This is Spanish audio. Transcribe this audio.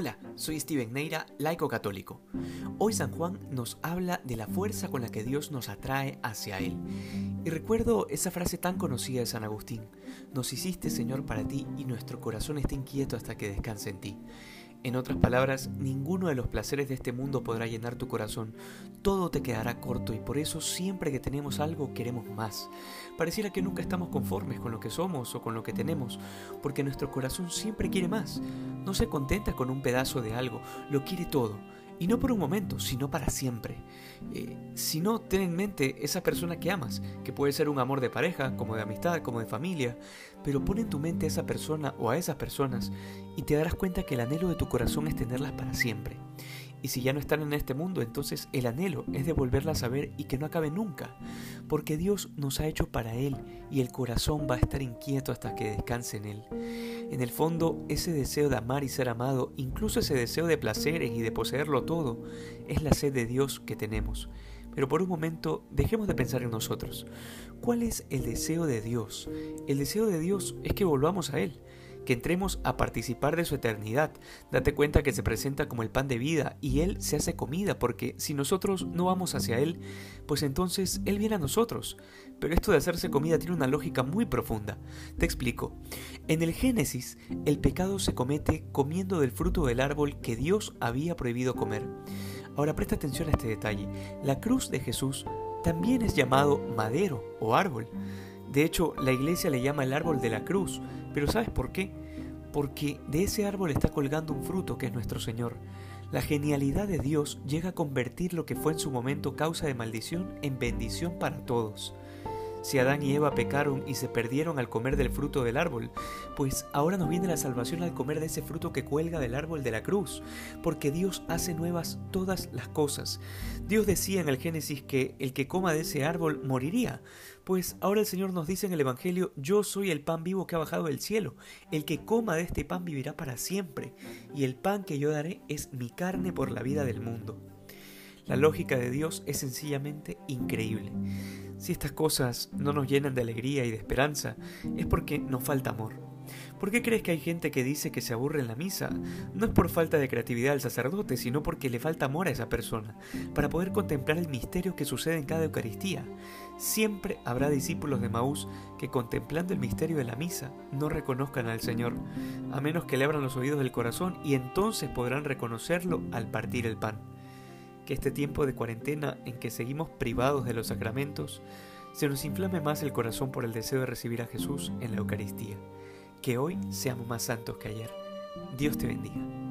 Hola, soy Steven Neira, laico católico. Hoy San Juan nos habla de la fuerza con la que Dios nos atrae hacia Él. Y recuerdo esa frase tan conocida de San Agustín, nos hiciste Señor para ti y nuestro corazón está inquieto hasta que descanse en ti. En otras palabras, ninguno de los placeres de este mundo podrá llenar tu corazón, todo te quedará corto y por eso siempre que tenemos algo queremos más. Pareciera que nunca estamos conformes con lo que somos o con lo que tenemos, porque nuestro corazón siempre quiere más. No se contenta con un pedazo de algo, lo quiere todo y no por un momento, sino para siempre. Eh, si no, ten en mente esa persona que amas, que puede ser un amor de pareja, como de amistad, como de familia, pero pon en tu mente a esa persona o a esas personas y te darás cuenta que el anhelo de tu corazón es tenerlas para siempre. Y si ya no están en este mundo, entonces el anhelo es de volverlas a ver y que no acabe nunca, porque Dios nos ha hecho para Él y el corazón va a estar inquieto hasta que descanse en Él. En el fondo, ese deseo de amar y ser amado, incluso ese deseo de placeres y de poseerlo todo, es la sed de Dios que tenemos. Pero por un momento, dejemos de pensar en nosotros. ¿Cuál es el deseo de Dios? El deseo de Dios es que volvamos a Él que entremos a participar de su eternidad. Date cuenta que se presenta como el pan de vida y Él se hace comida, porque si nosotros no vamos hacia Él, pues entonces Él viene a nosotros. Pero esto de hacerse comida tiene una lógica muy profunda. Te explico. En el Génesis, el pecado se comete comiendo del fruto del árbol que Dios había prohibido comer. Ahora presta atención a este detalle. La cruz de Jesús también es llamado madero o árbol. De hecho, la iglesia le llama el árbol de la cruz, pero ¿sabes por qué? Porque de ese árbol está colgando un fruto que es nuestro Señor. La genialidad de Dios llega a convertir lo que fue en su momento causa de maldición en bendición para todos si Adán y Eva pecaron y se perdieron al comer del fruto del árbol, pues ahora nos viene la salvación al comer de ese fruto que cuelga del árbol de la cruz, porque Dios hace nuevas todas las cosas. Dios decía en el Génesis que el que coma de ese árbol moriría, pues ahora el Señor nos dice en el Evangelio, yo soy el pan vivo que ha bajado del cielo, el que coma de este pan vivirá para siempre, y el pan que yo daré es mi carne por la vida del mundo. La lógica de Dios es sencillamente increíble. Si estas cosas no nos llenan de alegría y de esperanza, es porque nos falta amor. ¿Por qué crees que hay gente que dice que se aburre en la misa? No es por falta de creatividad del sacerdote, sino porque le falta amor a esa persona, para poder contemplar el misterio que sucede en cada Eucaristía. Siempre habrá discípulos de Maús que contemplando el misterio de la misa no reconozcan al Señor, a menos que le abran los oídos del corazón y entonces podrán reconocerlo al partir el pan que este tiempo de cuarentena en que seguimos privados de los sacramentos, se nos inflame más el corazón por el deseo de recibir a Jesús en la Eucaristía. Que hoy seamos más santos que ayer. Dios te bendiga.